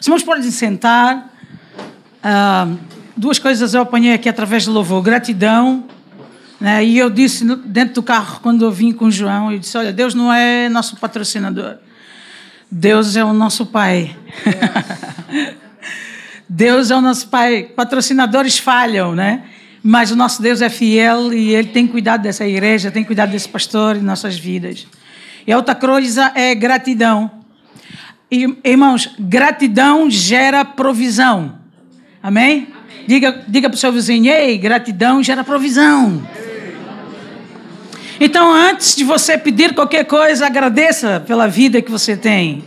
Os irmãos podem sentar. Ah, duas coisas eu apanhei aqui através do louvor: gratidão. Né? E eu disse dentro do carro, quando eu vim com o João, eu disse: Olha, Deus não é nosso patrocinador. Deus é o nosso Pai. Deus é o nosso Pai. Patrocinadores falham, né? Mas o nosso Deus é fiel e Ele tem cuidado dessa igreja, tem cuidado desse pastor em nossas vidas. E a outra coisa é gratidão. Irmãos, gratidão gera provisão. Amém? Amém. Diga, diga para o seu vizinho, ei, gratidão gera provisão. Então, antes de você pedir qualquer coisa, agradeça pela vida que você tem.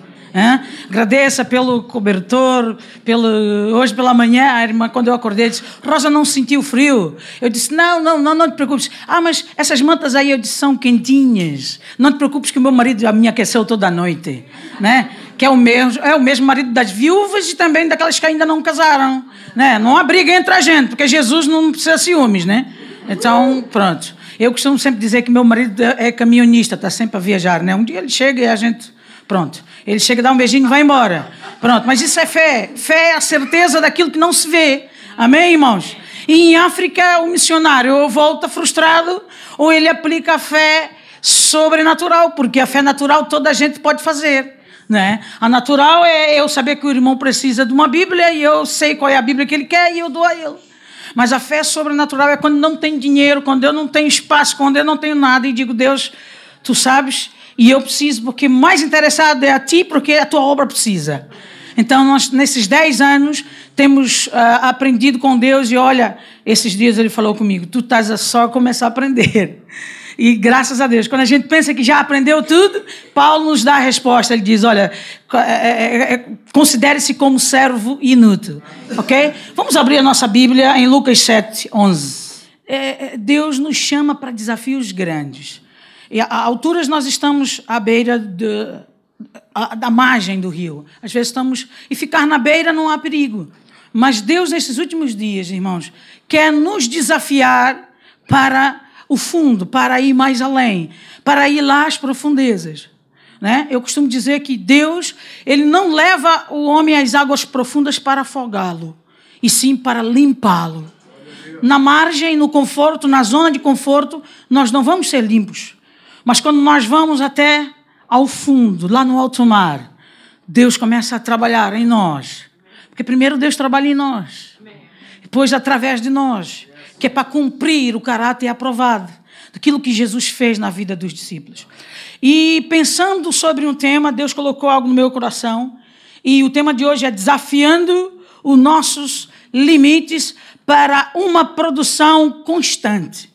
Agradeça pelo cobertor, pelo... hoje pela manhã, a irmã, quando eu acordei, disse: Rosa não sentiu frio. Eu disse: Não, não, não, não te preocupes. Ah, mas essas mantas aí eu disse, são quentinhas. Não te preocupes que o meu marido me aqueceu toda a noite. Né? Que é o, mesmo, é o mesmo marido das viúvas e também daquelas que ainda não casaram. Né? Não há briga entre a gente, porque Jesus não precisa de ciúmes, né? Então, pronto. Eu costumo sempre dizer que meu marido é caminhonista, está sempre a viajar, né? Um dia ele chega e a gente Pronto. Ele chega, dá um beijinho e vai embora. Pronto. Mas isso é fé. Fé é a certeza daquilo que não se vê. Amém, irmãos? E em África, o missionário ou volta frustrado ou ele aplica a fé sobrenatural, porque a fé natural toda a gente pode fazer. Né? A natural é eu saber que o irmão precisa de uma Bíblia e eu sei qual é a Bíblia que ele quer e eu dou a ele. Mas a fé sobrenatural é quando não tem dinheiro, quando eu não tenho espaço, quando eu não tenho nada e digo, Deus, tu sabes e eu preciso, porque mais interessado é a ti, porque a tua obra precisa. Então, nós, nesses 10 anos, temos uh, aprendido com Deus. E olha, esses dias ele falou comigo: tu estás a só começar a aprender. E graças a Deus, quando a gente pensa que já aprendeu tudo, Paulo nos dá a resposta. Ele diz: olha, é, é, é, considere-se como servo inútil. Ok? Vamos abrir a nossa Bíblia em Lucas 7, 11. É, Deus nos chama para desafios grandes. E a, alturas nós estamos à beira de, a, da margem do rio. Às vezes estamos. E ficar na beira não há perigo. Mas Deus, nesses últimos dias, irmãos, quer nos desafiar para o fundo, para ir mais além, para ir lá às profundezas. Né? Eu costumo dizer que Deus ele não leva o homem às águas profundas para afogá-lo, e sim para limpá-lo. Na margem, no conforto, na zona de conforto, nós não vamos ser limpos. Mas quando nós vamos até ao fundo, lá no alto mar, Deus começa a trabalhar em nós. Porque primeiro Deus trabalha em nós. Depois através de nós. Que é para cumprir o caráter aprovado daquilo que Jesus fez na vida dos discípulos. E pensando sobre um tema, Deus colocou algo no meu coração. E o tema de hoje é desafiando os nossos limites para uma produção constante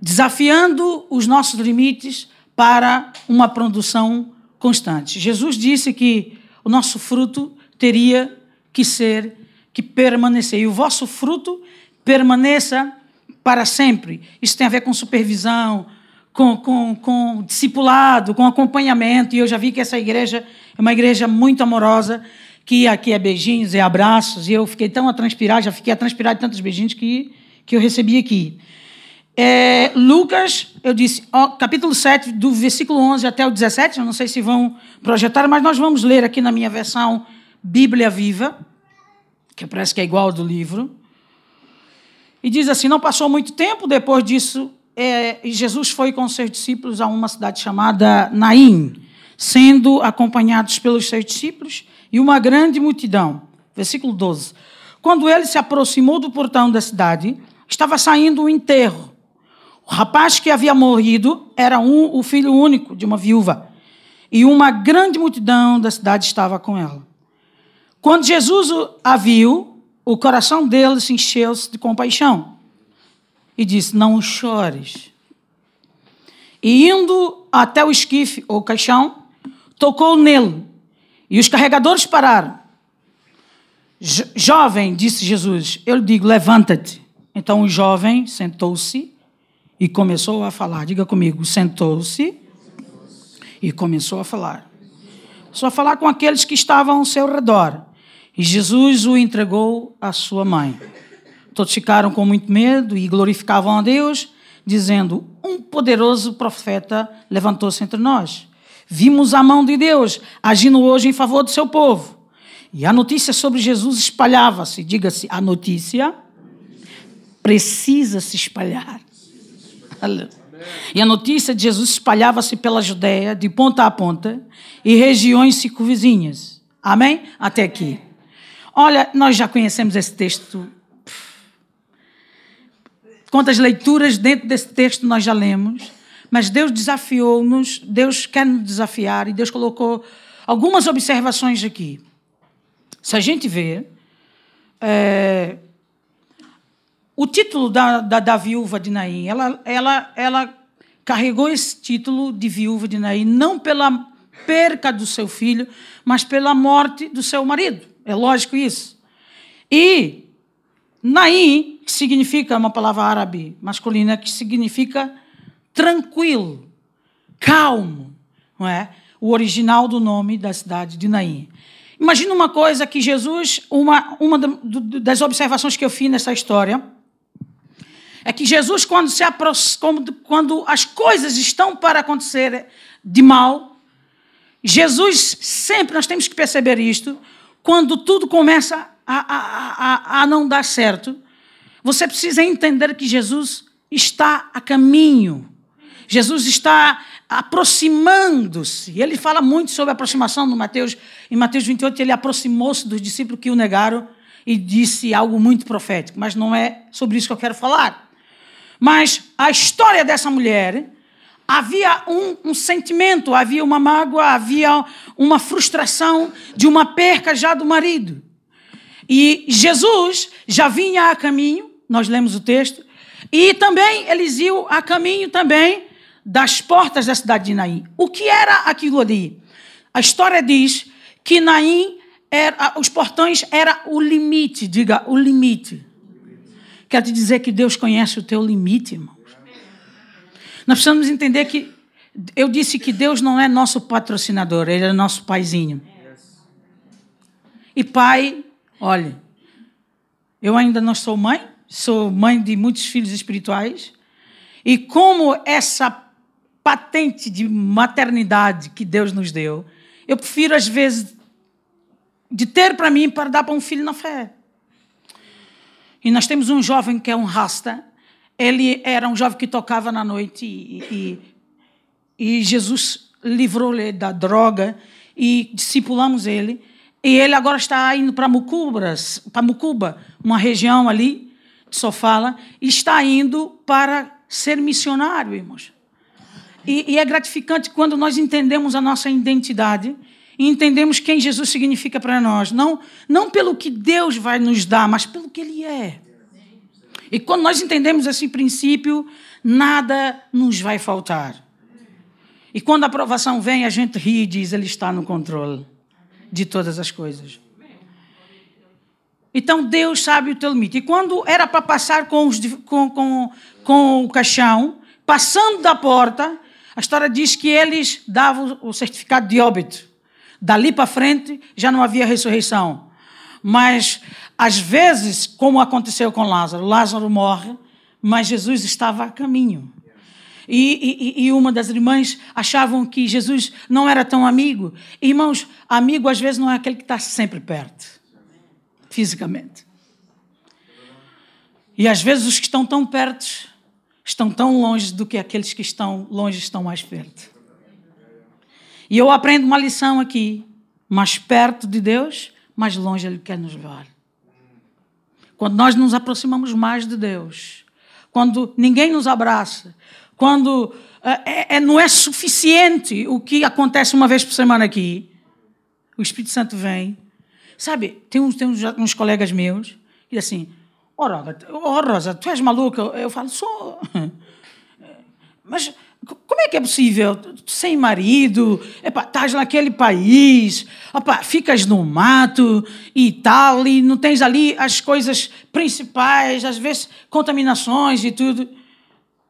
desafiando os nossos limites para uma produção constante. Jesus disse que o nosso fruto teria que ser, que permanecer. E o vosso fruto permaneça para sempre. Isso tem a ver com supervisão, com, com, com discipulado, com acompanhamento. E eu já vi que essa igreja é uma igreja muito amorosa, que aqui é beijinhos e abraços. E eu fiquei tão a transpirar, já fiquei a transpirar de tantos beijinhos que, que eu recebi aqui. É, Lucas, eu disse, ó, capítulo 7, do versículo 11 até o 17, eu não sei se vão projetar, mas nós vamos ler aqui na minha versão Bíblia Viva, que parece que é igual ao do livro. E diz assim: Não passou muito tempo, depois disso, é, Jesus foi com seus discípulos a uma cidade chamada Naim, sendo acompanhados pelos seus discípulos e uma grande multidão. Versículo 12. Quando ele se aproximou do portão da cidade, estava saindo o enterro o rapaz que havia morrido era um, o filho único de uma viúva. E uma grande multidão da cidade estava com ela. Quando Jesus a viu, o coração dele se encheu de compaixão. E disse: Não chores. E indo até o esquife, ou caixão, tocou nele. E os carregadores pararam. Jovem, disse Jesus, eu lhe digo, levanta-te. Então o jovem sentou-se e começou a falar. Diga comigo, sentou-se e começou a falar. Só falar com aqueles que estavam ao seu redor. E Jesus o entregou à sua mãe. Todos ficaram com muito medo e glorificavam a Deus, dizendo: Um poderoso profeta levantou-se entre nós. Vimos a mão de Deus agindo hoje em favor do seu povo. E a notícia sobre Jesus espalhava-se. Diga-se, a notícia precisa se espalhar. E a notícia de Jesus espalhava-se pela Judéia, de ponta a ponta, e regiões circunvizinhas. Amém? Até aqui. Olha, nós já conhecemos esse texto. Quantas leituras dentro desse texto nós já lemos. Mas Deus desafiou-nos, Deus quer nos desafiar, e Deus colocou algumas observações aqui. Se a gente vê, é, o título da, da, da, viúva de Naim, ela, ela, ela carregou esse título de viúva de Naim não pela perca do seu filho, mas pela morte do seu marido. É lógico isso. E Naim, que significa uma palavra árabe masculina, que significa tranquilo, calmo, não é? O original do nome da cidade de Naim. Imagina uma coisa que Jesus, uma, uma das observações que eu fiz nessa história, é que Jesus, quando, se quando as coisas estão para acontecer de mal, Jesus sempre, nós temos que perceber isto, quando tudo começa a, a, a, a não dar certo, você precisa entender que Jesus está a caminho. Jesus está aproximando-se. Ele fala muito sobre a aproximação no Mateus. Em Mateus 28, ele aproximou-se dos discípulos que o negaram e disse algo muito profético. Mas não é sobre isso que eu quero falar. Mas a história dessa mulher havia um, um, sentimento, havia uma mágoa, havia uma frustração de uma perca já do marido. E Jesus já vinha a caminho, nós lemos o texto, e também eles iam a caminho também das portas da cidade de Naim. O que era aquilo ali? A história diz que Naim, era, os portões era o limite, diga o limite. Quer te dizer que Deus conhece o teu limite, irmãos. Nós precisamos entender que eu disse que Deus não é nosso patrocinador, Ele é nosso paizinho. E pai, olha, eu ainda não sou mãe, sou mãe de muitos filhos espirituais. E como essa patente de maternidade que Deus nos deu, eu prefiro, às vezes, de ter para mim para dar para um filho na fé. E nós temos um jovem que é um rasta. Ele era um jovem que tocava na noite e, e, e Jesus livrou-lhe da droga e discipulamos ele. E ele agora está indo para Mucubras, para Mucuba, uma região ali de Sofala, e está indo para ser missionário, irmãos. E, e é gratificante quando nós entendemos a nossa identidade e entendemos quem Jesus significa para nós. Não, não pelo que Deus vai nos dar, mas pelo que Ele é. E quando nós entendemos esse princípio, nada nos vai faltar. E quando a aprovação vem, a gente ri e diz: Ele está no controle de todas as coisas. Então Deus sabe o teu limite. E quando era para passar com, os, com, com, com o caixão, passando da porta, a história diz que eles davam o certificado de óbito. Dali para frente já não havia ressurreição. Mas, às vezes, como aconteceu com Lázaro, Lázaro morre, mas Jesus estava a caminho. E, e, e, uma das irmãs achavam que Jesus não era tão amigo. Irmãos, amigo às vezes não é aquele que está sempre perto, fisicamente. E às vezes os que estão tão perto estão tão longe do que aqueles que estão longe estão mais perto. E eu aprendo uma lição aqui. Mais perto de Deus, mais longe Ele quer nos levar. Quando nós nos aproximamos mais de Deus, quando ninguém nos abraça, quando é, é, não é suficiente o que acontece uma vez por semana aqui, o Espírito Santo vem. Sabe, tem uns, tem uns, uns colegas meus que assim: Ó oh, Rosa, oh, Rosa, tu és maluca? Eu falo: Sou. Mas como é que é possível? Sem marido, estás naquele país, opa, ficas no mato e tal, e não tens ali as coisas principais, às vezes contaminações e tudo.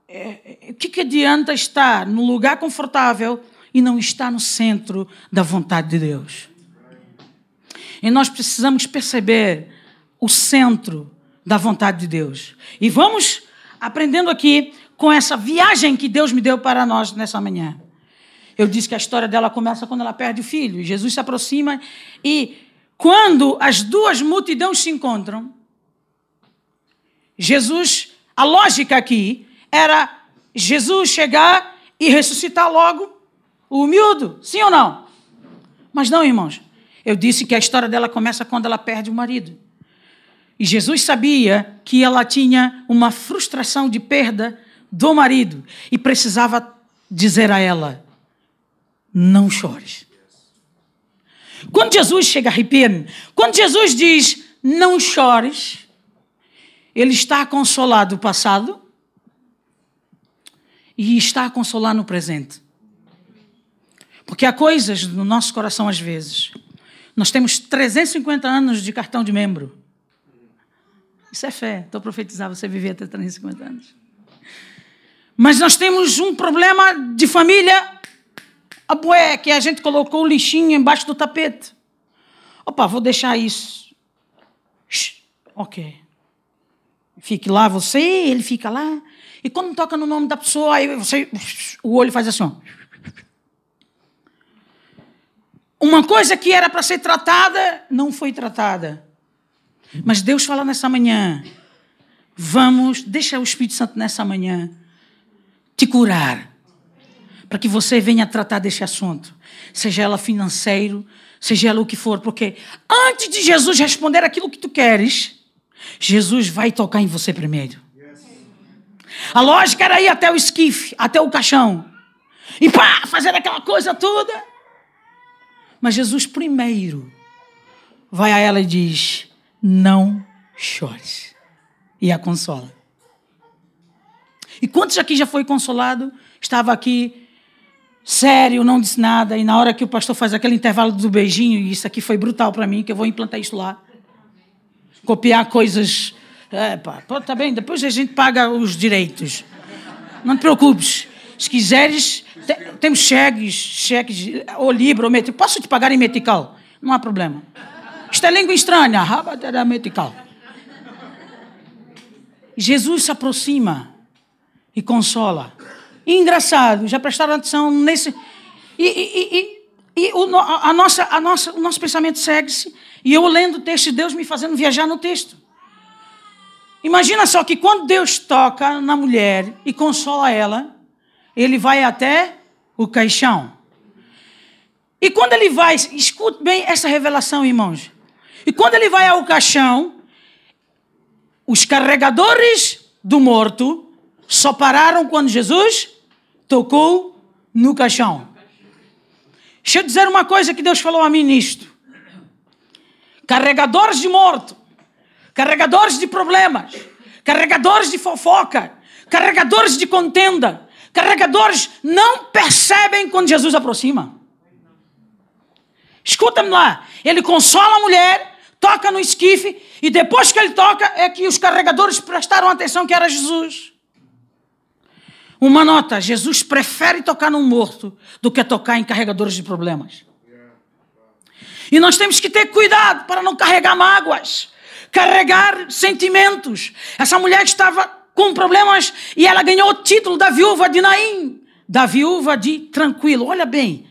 É, é, o que, que adianta estar num lugar confortável e não estar no centro da vontade de Deus? E nós precisamos perceber o centro da vontade de Deus. E vamos aprendendo aqui com essa viagem que Deus me deu para nós nessa manhã. Eu disse que a história dela começa quando ela perde o filho. Jesus se aproxima e quando as duas multidões se encontram, Jesus, a lógica aqui era Jesus chegar e ressuscitar logo o miúdo, sim ou não? Mas não, irmãos. Eu disse que a história dela começa quando ela perde o marido. E Jesus sabia que ela tinha uma frustração de perda do marido e precisava dizer a ela: não chores. Quando Jesus chega, arrepia-me, quando Jesus diz não chores, ele está a consolar do passado e está a consolar no presente. Porque há coisas no nosso coração às vezes. Nós temos 350 anos de cartão de membro. Isso é fé. Estou a profetizar, você viver até 350 anos. Mas nós temos um problema de família a bué, que a gente colocou o lixinho embaixo do tapete. Opa, vou deixar isso. Shhh, ok. Fique lá você, ele fica lá. E quando toca no nome da pessoa, aí você, o olho faz assim. Ó. Uma coisa que era para ser tratada, não foi tratada. Mas Deus fala nessa manhã. Vamos, deixa o Espírito Santo nessa manhã te curar para que você venha tratar desse assunto, seja ela financeiro, seja ela o que for, porque antes de Jesus responder aquilo que tu queres, Jesus vai tocar em você primeiro. A lógica era ir até o esquife, até o caixão, e pá, fazer aquela coisa toda. Mas Jesus primeiro vai a ela e diz: Não chores, e a consola. E quantos aqui já foi consolado? Estava aqui sério, não disse nada. E na hora que o pastor faz aquele intervalo do beijinho, e isso aqui foi brutal para mim, que eu vou implantar isso lá. Copiar coisas. É, pá, tá bem, depois a gente paga os direitos. Não te preocupes. Se quiseres, te, temos cheques, cheques, ou livro, ou metical. Posso te pagar em metical? Não há problema. Isto é língua estranha, metical. Jesus se aproxima e consola. E engraçado, já prestaram atenção nesse. E, e, e, e o, a nossa, a nossa, o nosso pensamento segue-se. E eu lendo o texto de Deus me fazendo viajar no texto. Imagina só que quando Deus toca na mulher e consola ela, ele vai até o caixão. E quando ele vai, escute bem essa revelação, irmãos. E quando ele vai ao caixão, os carregadores do morto só pararam quando Jesus tocou no caixão. Deixa eu dizer uma coisa que Deus falou a mim nisto. Carregadores de morto, carregadores de problemas, carregadores de fofoca, carregadores de contenda, carregadores não percebem quando Jesus aproxima. Escuta-me lá. Ele consola a mulher, toca no esquife, e depois que ele toca, é que os carregadores prestaram atenção que era Jesus. Uma nota: Jesus prefere tocar num morto do que tocar em carregadores de problemas. E nós temos que ter cuidado para não carregar mágoas, carregar sentimentos. Essa mulher estava com problemas e ela ganhou o título da viúva de Naim, da viúva de tranquilo. Olha bem,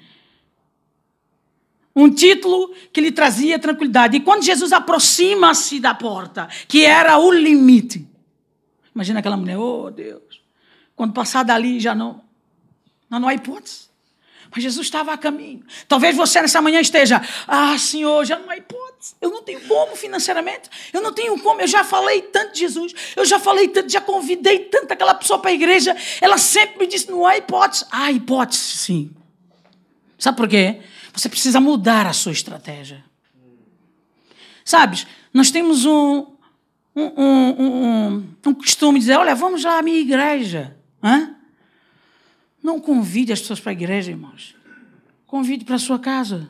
um título que lhe trazia tranquilidade. E quando Jesus aproxima-se da porta, que era o limite, imagina aquela mulher, oh Deus, quando passar dali já não, não, não há hipótese. Mas Jesus estava a caminho. Talvez você nessa manhã esteja, ah, Senhor, já não há hipótese. Eu não tenho como financeiramente. Eu não tenho como. Eu já falei tanto de Jesus. Eu já falei tanto, já convidei tanto aquela pessoa para a igreja. Ela sempre me disse, não há hipótese. Há hipótese, sim. Sabe por quê? Você precisa mudar a sua estratégia. Sabes, nós temos um, um, um, um, um costume de dizer, olha, vamos lá à minha igreja. Hã? Não convide as pessoas para a igreja, irmãos. Convide para a sua casa.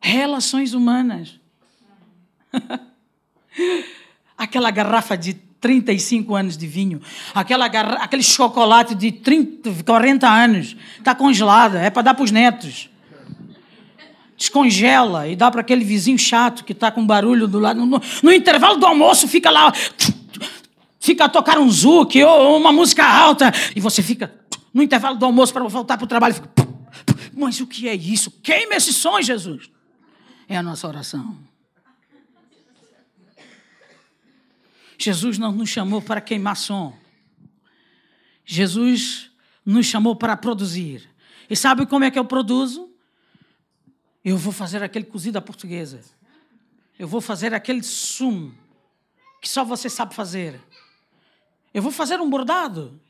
Relações humanas. Aquela garrafa de 35 anos de vinho, aquela garra... aquele chocolate de 30, 40 anos, está congelada, é para dar para os netos. Descongela e dá para aquele vizinho chato que está com barulho do lado. No, no intervalo do almoço fica lá fica a tocar um zouk ou uma música alta, e você fica no intervalo do almoço para voltar para o trabalho, fica, Mas o que é isso? Queima esse som, Jesus. É a nossa oração. Jesus não nos chamou para queimar som. Jesus nos chamou para produzir. E sabe como é que eu produzo? Eu vou fazer aquele cozido à portuguesa. Eu vou fazer aquele sumo que só você sabe fazer. Eu vou fazer um bordado.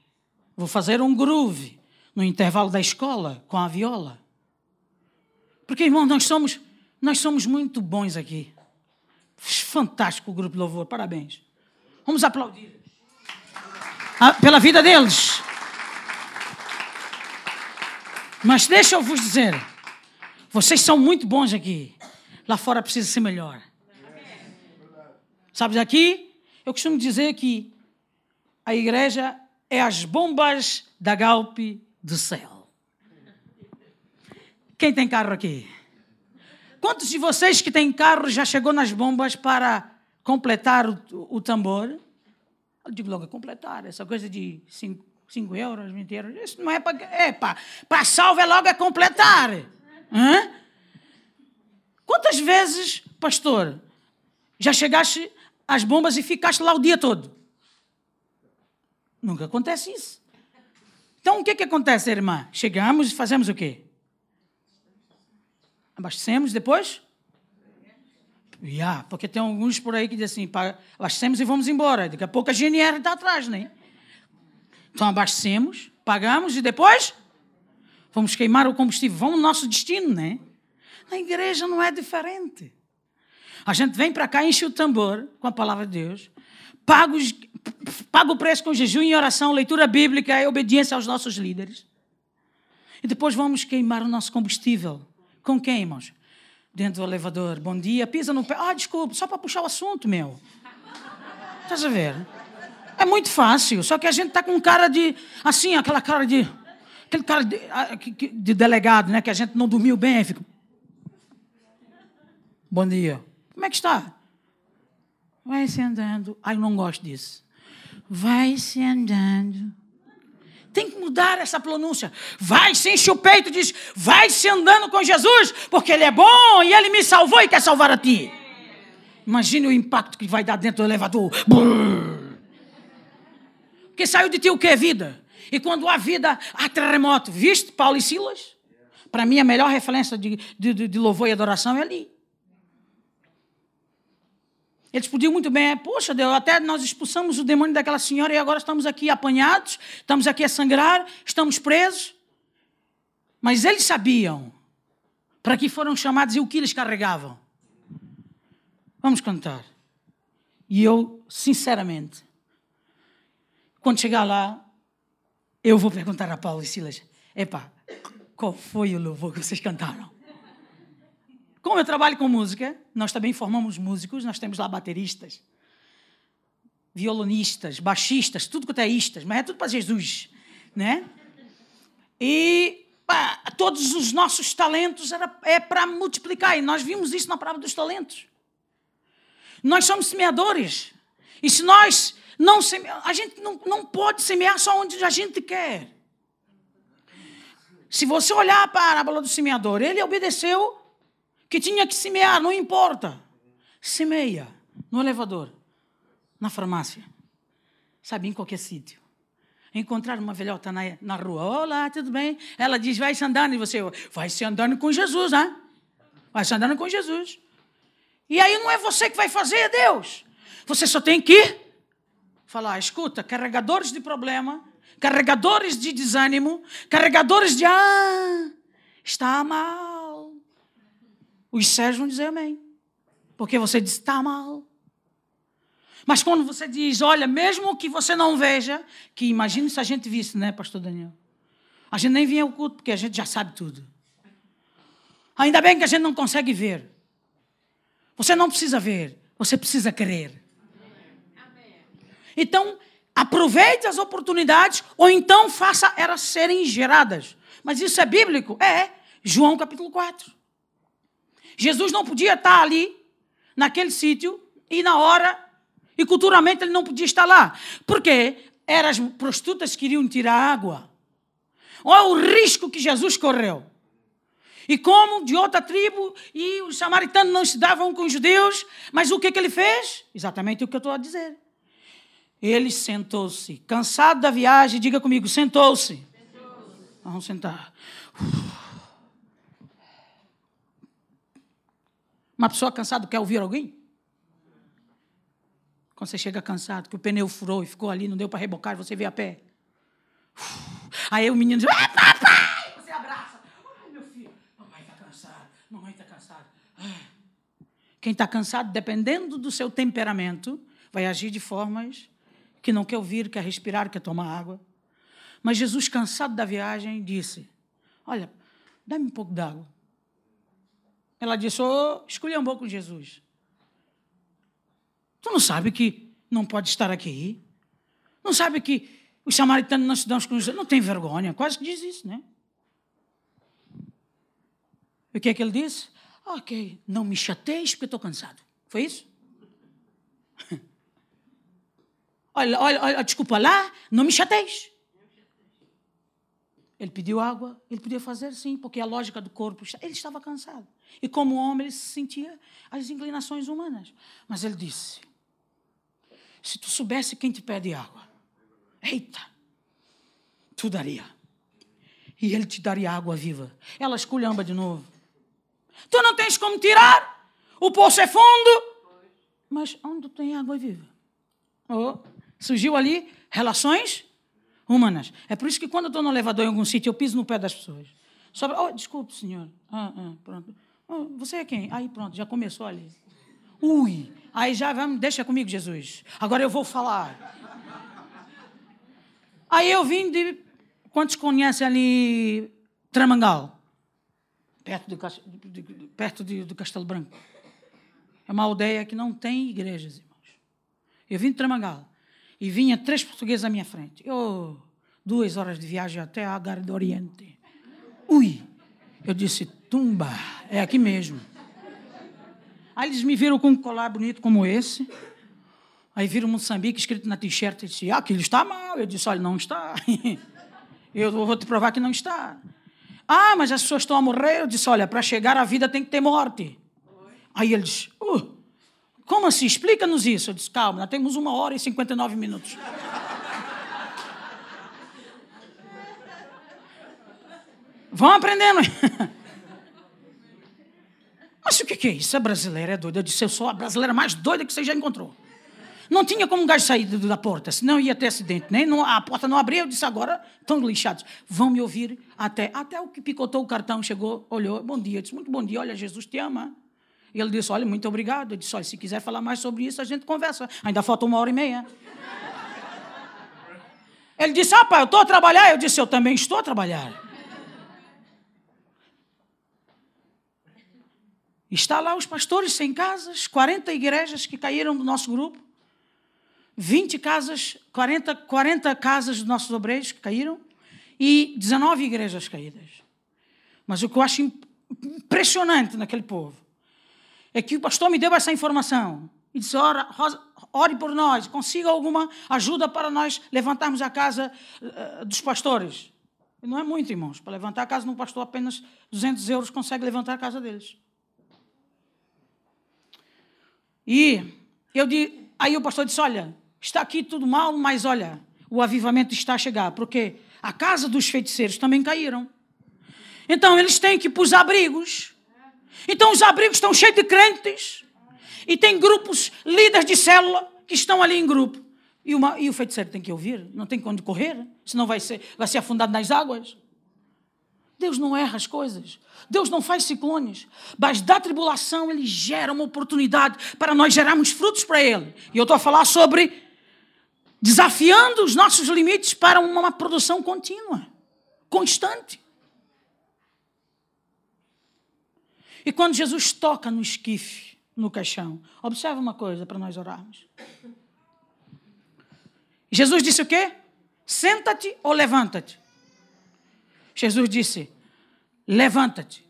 Vou fazer um groove no intervalo da escola com a viola. Porque, irmão, nós somos, nós somos muito bons aqui. Fantástico o grupo de louvor, parabéns. Vamos aplaudir. Ah, pela vida deles. Mas deixa eu vos dizer, vocês são muito bons aqui. Lá fora precisa ser melhor. Sabe, aqui eu costumo dizer que a igreja é as bombas da Galp do céu. Quem tem carro aqui? Quantos de vocês que têm carro já chegou nas bombas para completar o, o tambor. Eu digo logo, completar, essa coisa de 5 euros, 20 euros, isso não é para. É para salva é logo é completar. Hã? Quantas vezes, pastor, já chegaste às bombas e ficaste lá o dia todo? Nunca acontece isso. Então o que, que acontece, irmã? Chegamos e fazemos o quê? Abastecemos depois? Yeah, porque tem alguns por aí que dizem assim, abastecemos e vamos embora. Daqui a pouco a GNR está atrás, né? Então abastecemos, pagamos e depois vamos queimar o combustível. Vamos ao nosso destino, né? Na igreja não é diferente. A gente vem para cá, enche o tambor com a palavra de Deus, paga, os, paga o preço com jejum e oração, leitura bíblica e obediência aos nossos líderes. E depois vamos queimar o nosso combustível. Com quem, irmãos? dentro do elevador. Bom dia, pisa no pé. Ah, desculpa, só para puxar o assunto, meu. Estás a ver? É muito fácil, só que a gente está com cara de. Assim, aquela cara de. Aquele cara de, ah, de delegado, né? Que a gente não dormiu bem, fica. Bom dia. Como é que está? Vai se andando. Ai, eu não gosto disso. Vai se andando tem que mudar essa pronúncia. Vai, se enche o peito, diz: vai se andando com Jesus, porque Ele é bom e Ele me salvou e quer salvar a ti. Imagine o impacto que vai dar dentro do elevador. Porque saiu de ti o que vida? E quando há vida, há terremoto. Viste Paulo e Silas? Para mim, a melhor referência de, de, de louvor e adoração é ali. Eles podiam muito bem, poxa, Deus, até nós expulsamos o demônio daquela senhora e agora estamos aqui apanhados, estamos aqui a sangrar, estamos presos. Mas eles sabiam para que foram chamados e o que eles carregavam. Vamos cantar. E eu, sinceramente, quando chegar lá, eu vou perguntar a Paulo e Silas: epá, qual foi o louvor que vocês cantaram? Como eu trabalho com música, nós também formamos músicos, nós temos lá bateristas, violonistas, baixistas, tudo quanto é istas, mas é tudo para Jesus, né? E pá, todos os nossos talentos era, é para multiplicar, e nós vimos isso na palavra dos talentos. Nós somos semeadores, e se nós não semear, a gente não, não pode semear só onde a gente quer. Se você olhar a parábola do semeador, ele obedeceu que tinha que semear, não importa. Semeia no elevador, na farmácia, sabe, em qualquer sítio. Encontrar uma velhota na, na rua, olá, tudo bem? Ela diz, vai se andando, e você, vai se andando com Jesus, hein? Vai se andando com Jesus. E aí não é você que vai fazer, é Deus. Você só tem que falar, escuta, carregadores de problema, carregadores de desânimo, carregadores de, ah, está mal os céus vão dizer amém. Porque você diz, está mal. Mas quando você diz, olha, mesmo que você não veja, que imagine se a gente visse, né, pastor Daniel? A gente nem vinha ao culto, porque a gente já sabe tudo. Ainda bem que a gente não consegue ver. Você não precisa ver, você precisa crer. Então, aproveite as oportunidades, ou então faça elas serem geradas. Mas isso é bíblico? É. João capítulo 4. Jesus não podia estar ali, naquele sítio, e na hora, e culturalmente ele não podia estar lá. Porque eram as prostitutas que queriam tirar água. Olha o risco que Jesus correu. E como de outra tribo, e os samaritanos não se davam com os judeus, mas o que, que ele fez? Exatamente o que eu estou a dizer. Ele sentou-se, cansado da viagem, diga comigo, sentou-se. Sentou Vamos sentar. Uma pessoa cansada quer ouvir alguém? Quando você chega cansado, que o pneu furou e ficou ali, não deu para rebocar, você vê a pé. Aí o menino diz: ah, papai! Você abraça. Ai, meu filho, mamãe está cansada, mamãe está cansada. Quem está cansado, dependendo do seu temperamento, vai agir de formas que não quer ouvir, quer respirar, quer tomar água. Mas Jesus, cansado da viagem, disse: Olha, dá-me um pouco d'água. Ela disse: oh, escolha um pouco com Jesus. Tu não sabe que não pode estar aqui? Não sabe que os samaritanos não se dão com Jesus? Não tem vergonha, quase que diz isso, né? O que é que ele disse? Ok, não me chateis porque estou cansado. Foi isso? olha, olha, olha, desculpa lá, não me chateis. Ele pediu água, ele podia fazer sim, porque a lógica do corpo, ele estava cansado. E como homem, ele sentia as inclinações humanas. Mas ele disse: Se tu soubesse quem te pede água, eita, tu daria. E ele te daria água viva. Ela esculhamba de novo. Tu não tens como tirar, o poço é fundo. Mas onde tem água viva? Oh, surgiu ali relações humanas. É por isso que quando eu estou no elevador em algum sítio, eu piso no pé das pessoas. Sobre, oh, desculpe, senhor. Ah, ah, pronto. Oh, você é quem? Aí pronto, já começou ali. Ui, aí já vamos, deixa comigo, Jesus. Agora eu vou falar. Aí eu vim de. Quantos conhecem ali Tramangal? Perto, de, perto de, do Castelo Branco. É uma aldeia que não tem igrejas, irmãos. Eu vim de Tramangal. E vinha três portugueses à minha frente. Eu, duas horas de viagem até a Garde do Oriente. Ui! Eu disse, tumba, é aqui mesmo. Aí eles me viram com um colar bonito como esse. Aí viram Moçambique escrito na t-shirt e disse, ah, aquilo está mal. Eu disse, olha, não está. Eu vou te provar que não está. Ah, mas as pessoas estão a morrer. Eu disse, olha, para chegar à vida tem que ter morte. Aí ele disse, uh, como assim? Explica-nos isso. Eu disse, calma, nós temos uma hora e 59 minutos. Vão aprendendo. Mas o que é isso? A brasileira é doida. Eu disse, eu sou a brasileira mais doida que você já encontrou. Não tinha como um gajo sair da porta, senão ia ter acidente. Nem né? a porta não abria. Eu disse, agora estão lixados. Vão me ouvir até. Até o que picotou o cartão chegou, olhou. Bom dia. Eu disse, muito bom dia. Olha, Jesus te ama. E ele disse, olha, muito obrigado. Eu disse, olha, se quiser falar mais sobre isso, a gente conversa. Ainda falta uma hora e meia. Ele disse, ah, pai, eu estou a trabalhar. Eu disse, eu também estou a trabalhar. Está lá os pastores sem casas, 40 igrejas que caíram do nosso grupo, 20 casas, 40, 40 casas dos nossos obreiros que caíram e 19 igrejas caídas. Mas o que eu acho impressionante naquele povo é que o pastor me deu essa informação e disse: Ora, ore por nós, consiga alguma ajuda para nós levantarmos a casa uh, dos pastores. E não é muito, irmãos. Para levantar a casa de um pastor, apenas 200 euros consegue levantar a casa deles. E eu di, aí o pastor disse: Olha, está aqui tudo mal, mas olha, o avivamento está a chegar, porque a casa dos feiticeiros também caíram. Então eles têm que ir para os abrigos. Então os abrigos estão cheios de crentes. E tem grupos, líderes de célula, que estão ali em grupo. E, uma, e o feiticeiro tem que ouvir, não tem onde correr, senão vai ser, vai ser afundado nas águas. Deus não erra as coisas. Deus não faz ciclones. Mas da tribulação ele gera uma oportunidade para nós gerarmos frutos para ele. E eu estou a falar sobre desafiando os nossos limites para uma produção contínua, constante. E quando Jesus toca no esquife, no caixão, observa uma coisa para nós orarmos. Jesus disse o quê? Senta-te ou levanta-te. Jesus disse: Levanta-te.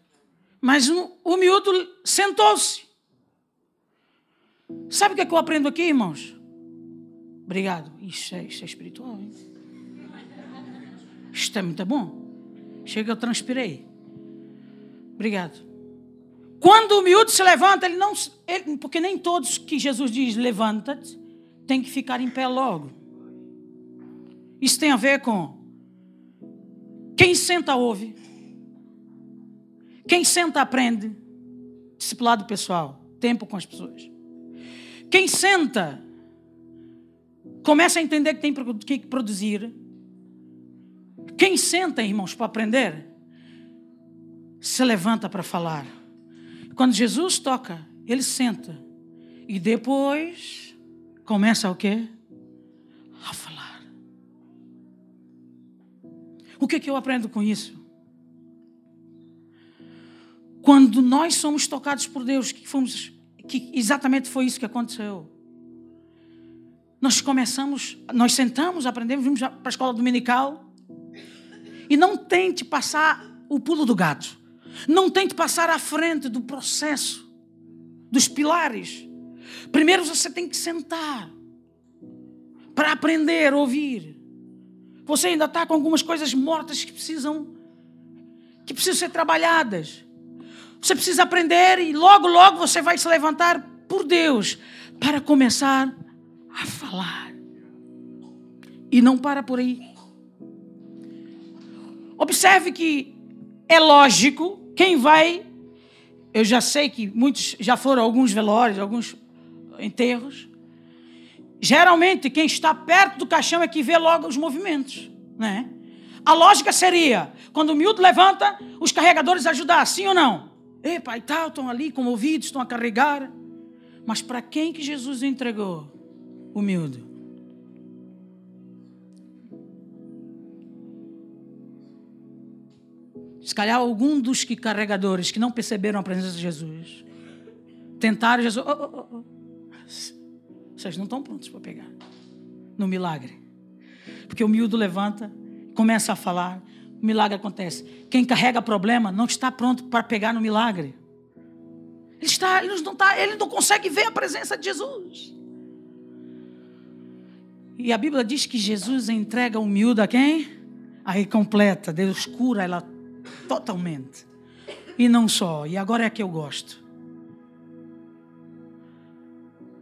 Mas o miúdo sentou-se. Sabe o que, é que eu aprendo aqui, irmãos? Obrigado. Isso é, isso é espiritual. Hein? Isto é muito bom. Chega, eu transpirei. Obrigado. Quando o miúdo se levanta, ele não. Ele, porque nem todos que Jesus diz levanta-te, tem que ficar em pé logo. Isso tem a ver com quem senta ouve, quem senta aprende, discipulado pessoal, tempo com as pessoas. Quem senta começa a entender que tem que produzir. Quem senta, irmãos, para aprender, se levanta para falar. Quando Jesus toca, ele senta. E depois começa o quê? A falar. O que, que eu aprendo com isso? Quando nós somos tocados por Deus, que fomos, que exatamente foi isso que aconteceu. Nós começamos, nós sentamos, aprendemos, vimos para a escola dominical. E não tente passar o pulo do gato. Não tente passar à frente do processo, dos pilares. Primeiro você tem que sentar para aprender ouvir. Você ainda está com algumas coisas mortas que precisam que precisam ser trabalhadas. Você precisa aprender e logo, logo você vai se levantar por Deus para começar a falar. E não para por aí. Observe que é lógico quem vai, eu já sei que muitos já foram alguns velórios, alguns enterros. Geralmente, quem está perto do caixão é que vê logo os movimentos, né? A lógica seria, quando o miúdo levanta, os carregadores ajudar, sim ou não? Epa, e tal, estão ali comovidos, estão a carregar. Mas para quem que Jesus entregou o miúdo? Se calhar algum dos que carregadores que não perceberam a presença de Jesus tentaram Jesus. Oh, oh, oh. oh. Vocês não estão prontos para pegar no milagre. Porque o miúdo levanta, começa a falar, o milagre acontece. Quem carrega problema não está pronto para pegar no milagre. Ele, está, ele, não está, ele não consegue ver a presença de Jesus. E a Bíblia diz que Jesus entrega o miúdo a quem? Aí completa, Deus cura ela Totalmente. E não só. E agora é que eu gosto.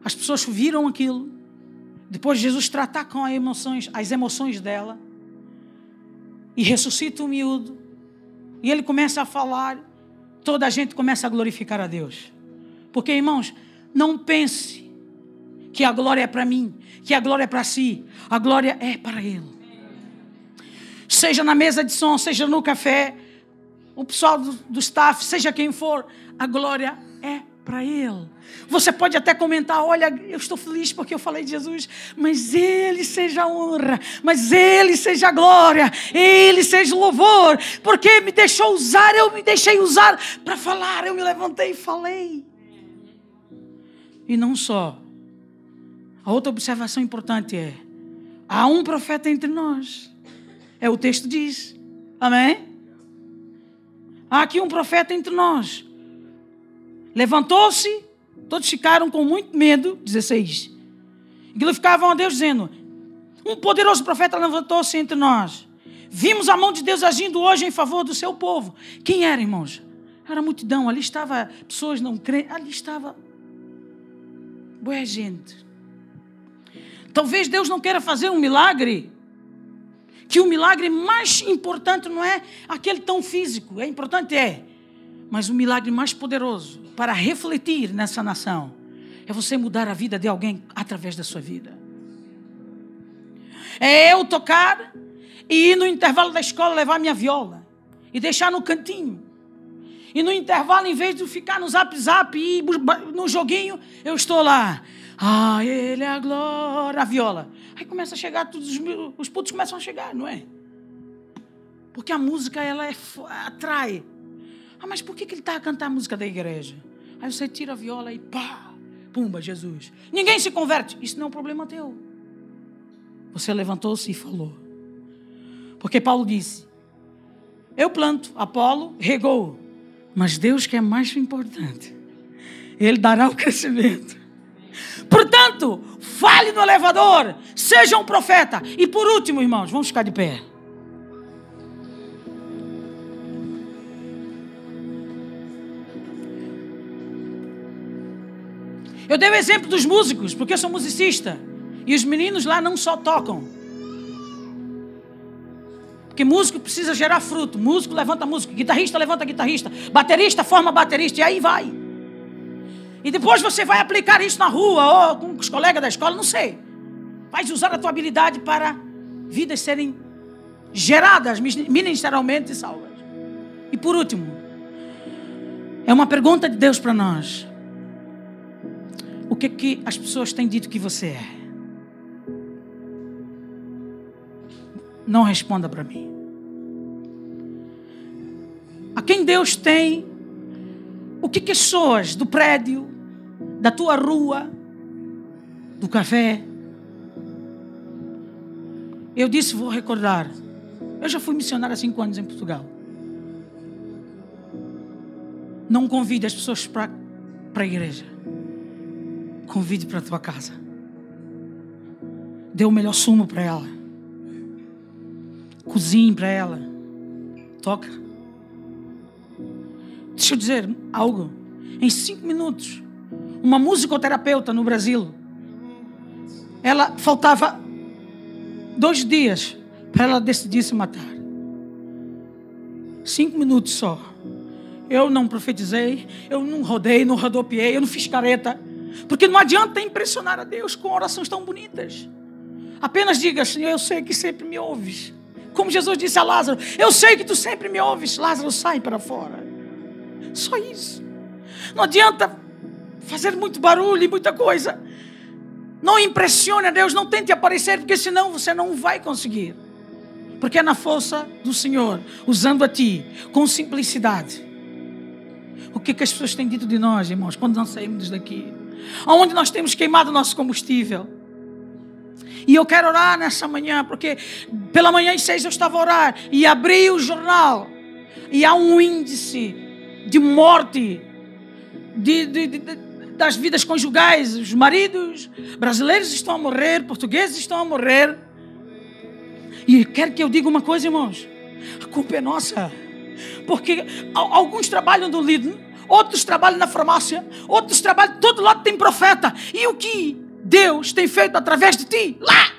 As pessoas viram aquilo. Depois Jesus tratar com as emoções, as emoções dela. E ressuscita o miúdo. E ele começa a falar. Toda a gente começa a glorificar a Deus. Porque, irmãos, não pense que a glória é para mim, que a glória é para si. A glória é para Ele. Seja na mesa de som, seja no café, o pessoal do, do staff, seja quem for, a glória é para Ele. Você pode até comentar: olha, eu estou feliz porque eu falei de Jesus, mas Ele seja a honra, mas Ele seja a glória, Ele seja o louvor, porque me deixou usar, eu me deixei usar para falar, eu me levantei e falei. E não só. A outra observação importante é: há um profeta entre nós. É o texto diz. Amém? Há aqui um profeta entre nós. Levantou-se, todos ficaram com muito medo. 16. E glorificavam a Deus, dizendo: Um poderoso profeta levantou-se entre nós. Vimos a mão de Deus agindo hoje em favor do seu povo. Quem era, irmãos? Era multidão. Ali estava pessoas não crentes. Ali estava boa gente. Talvez Deus não queira fazer um milagre que o milagre mais importante não é aquele tão físico, é importante é, mas o milagre mais poderoso para refletir nessa nação é você mudar a vida de alguém através da sua vida. É eu tocar e ir no intervalo da escola levar minha viola e deixar no cantinho. E no intervalo, em vez de ficar no zap zap e no joguinho, eu estou lá. Ah, ele é a glória, a viola. Aí começa a chegar, todos os, os putos começam a chegar, não é? Porque a música, ela é, atrai. Ah, mas por que, que ele está a cantar a música da igreja? Aí você tira a viola e pá, pumba, Jesus. Ninguém se converte. Isso não é um problema teu. Você levantou-se e falou. Porque Paulo disse: Eu planto, Apolo regou, mas Deus que é mais importante, Ele dará o crescimento. Portanto, Fale no elevador, seja um profeta. E por último, irmãos, vamos ficar de pé. Eu dei o exemplo dos músicos, porque eu sou musicista. E os meninos lá não só tocam. Porque músico precisa gerar fruto. Músico levanta músico, guitarrista levanta guitarrista, baterista forma baterista, e aí vai. E depois você vai aplicar isso na rua ou com os colegas da escola, não sei. Vai usar a tua habilidade para vidas serem geradas ministerialmente salvas. E por último, é uma pergunta de Deus para nós. O que que as pessoas têm dito que você é? Não responda para mim. A quem Deus tem o que pessoas do prédio, da tua rua, do café. Eu disse, vou recordar. Eu já fui missionário há cinco anos em Portugal. Não convide as pessoas para, a igreja. Convide para a tua casa. Dê o melhor sumo para ela. Cozinhe para ela. Toca. Deixa eu dizer algo. Em cinco minutos, uma musicoterapeuta no Brasil, ela faltava dois dias para ela decidir se matar. Cinco minutos só. Eu não profetizei, eu não rodei, não rodopiei, eu não fiz careta. Porque não adianta impressionar a Deus com orações tão bonitas. Apenas diga, Senhor, eu sei que sempre me ouves. Como Jesus disse a Lázaro, eu sei que tu sempre me ouves. Lázaro, sai para fora. Só isso. Não adianta fazer muito barulho e muita coisa. Não impressione a Deus, não tente aparecer, porque senão você não vai conseguir. Porque é na força do Senhor, usando a ti, com simplicidade. O que, que as pessoas têm dito de nós, irmãos, quando nós saímos daqui? Aonde nós temos queimado nosso combustível? E eu quero orar nessa manhã, porque pela manhã às seis eu estava a orar e abri o jornal. E há um índice de morte de, de, de, das vidas conjugais. Os maridos brasileiros estão a morrer, portugueses estão a morrer. E quero que eu diga uma coisa, irmãos: a culpa é nossa. Porque alguns trabalham no líder, outros trabalham na farmácia, outros trabalham, todo lado tem profeta. E o que Deus tem feito através de ti? Lá!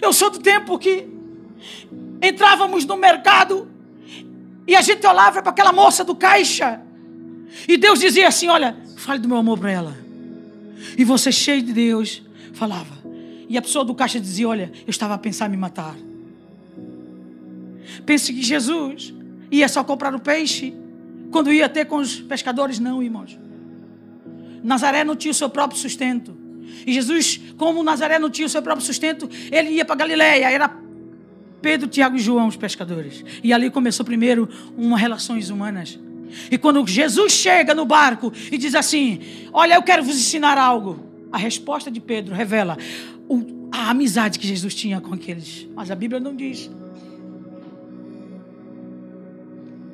Eu sou do tempo que entrávamos no mercado e a gente olhava para aquela moça do caixa. E Deus dizia assim: Olha, fale do meu amor para ela. E você, cheio de Deus, falava. E a pessoa do caixa dizia: Olha, eu estava a pensar em me matar. Pense que Jesus ia só comprar o peixe quando ia ter com os pescadores. Não, irmãos. Nazaré não tinha o seu próprio sustento. E Jesus, como Nazaré não tinha o seu próprio sustento, ele ia para Galiléia. Era Pedro, Tiago e João, os pescadores. E ali começou primeiro uma relações humanas. E quando Jesus chega no barco e diz assim: Olha, eu quero vos ensinar algo. A resposta de Pedro revela a amizade que Jesus tinha com aqueles. Mas a Bíblia não diz.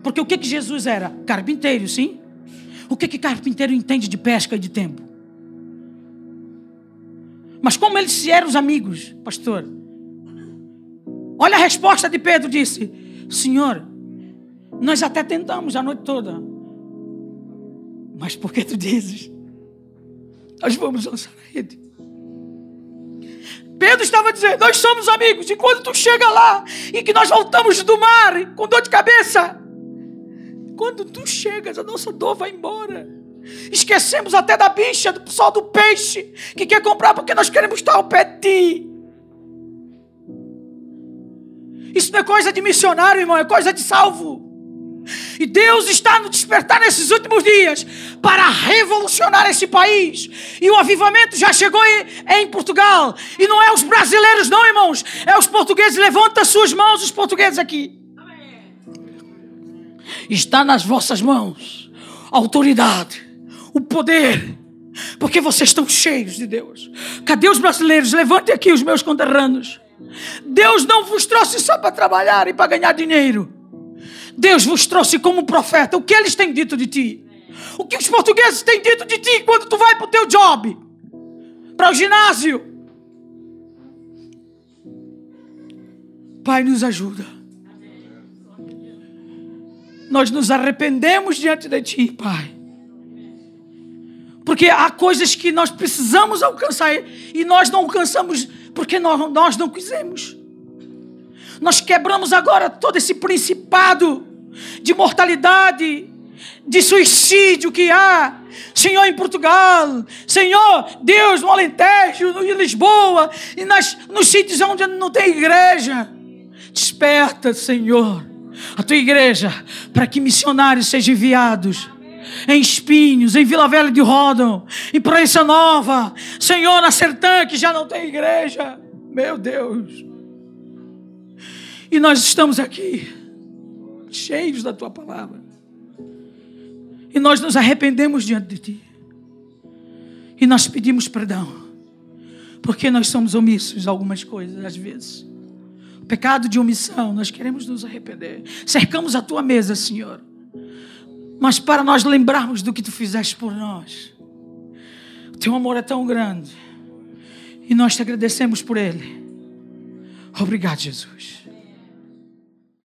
Porque o que, que Jesus era? Carpinteiro, sim. O que, que carpinteiro entende de pesca e de tempo? Mas como eles eram os amigos, pastor? Olha a resposta de Pedro: disse, Senhor, nós até tentamos a noite toda. Mas por que tu dizes? Nós vamos lançar a rede. Pedro estava dizendo: Nós somos amigos. E quando tu chega lá e que nós voltamos do mar com dor de cabeça, quando tu chegas, a nossa dor vai embora. Esquecemos até da bicha, do pessoal do peixe, que quer comprar porque nós queremos estar ao pé de ti. Isso não é coisa de missionário, irmão, é coisa de salvo. E Deus está no despertar nesses últimos dias para revolucionar esse país. E o avivamento já chegou em, Portugal. E não é os brasileiros, não, irmãos. É os portugueses. Levanta suas mãos, os portugueses aqui está nas vossas mãos a autoridade, o poder, porque vocês estão cheios de Deus. Cadê os brasileiros? Levante aqui os meus conterrâneos. Deus não vos trouxe só para trabalhar e para ganhar dinheiro. Deus vos trouxe como profeta. O que eles têm dito de ti? O que os portugueses têm dito de ti quando tu vai para o teu job? Para o ginásio? Pai, nos ajuda nós nos arrependemos diante de Ti, Pai. Porque há coisas que nós precisamos alcançar e nós não alcançamos porque nós, nós não quisemos. Nós quebramos agora todo esse principado de mortalidade, de suicídio que há. Senhor, em Portugal, Senhor, Deus, no Alentejo, em Lisboa, e nas, nos sítios onde não tem igreja. Desperta, Senhor, a tua igreja, para que missionários sejam enviados em Espinhos, em Vila Velha de Rodão, em Proença Nova, Senhor, na Sertã, que já não tem igreja. Meu Deus. E nós estamos aqui, cheios da tua palavra. E nós nos arrependemos diante de ti. E nós pedimos perdão. Porque nós somos omissos algumas coisas, às vezes. O pecado de omissão, nós queremos nos arrepender. Cercamos a tua mesa, Senhor. Mas para nós lembrarmos do que tu fizeste por nós. O teu amor é tão grande. E nós te agradecemos por ele. Obrigado, Jesus.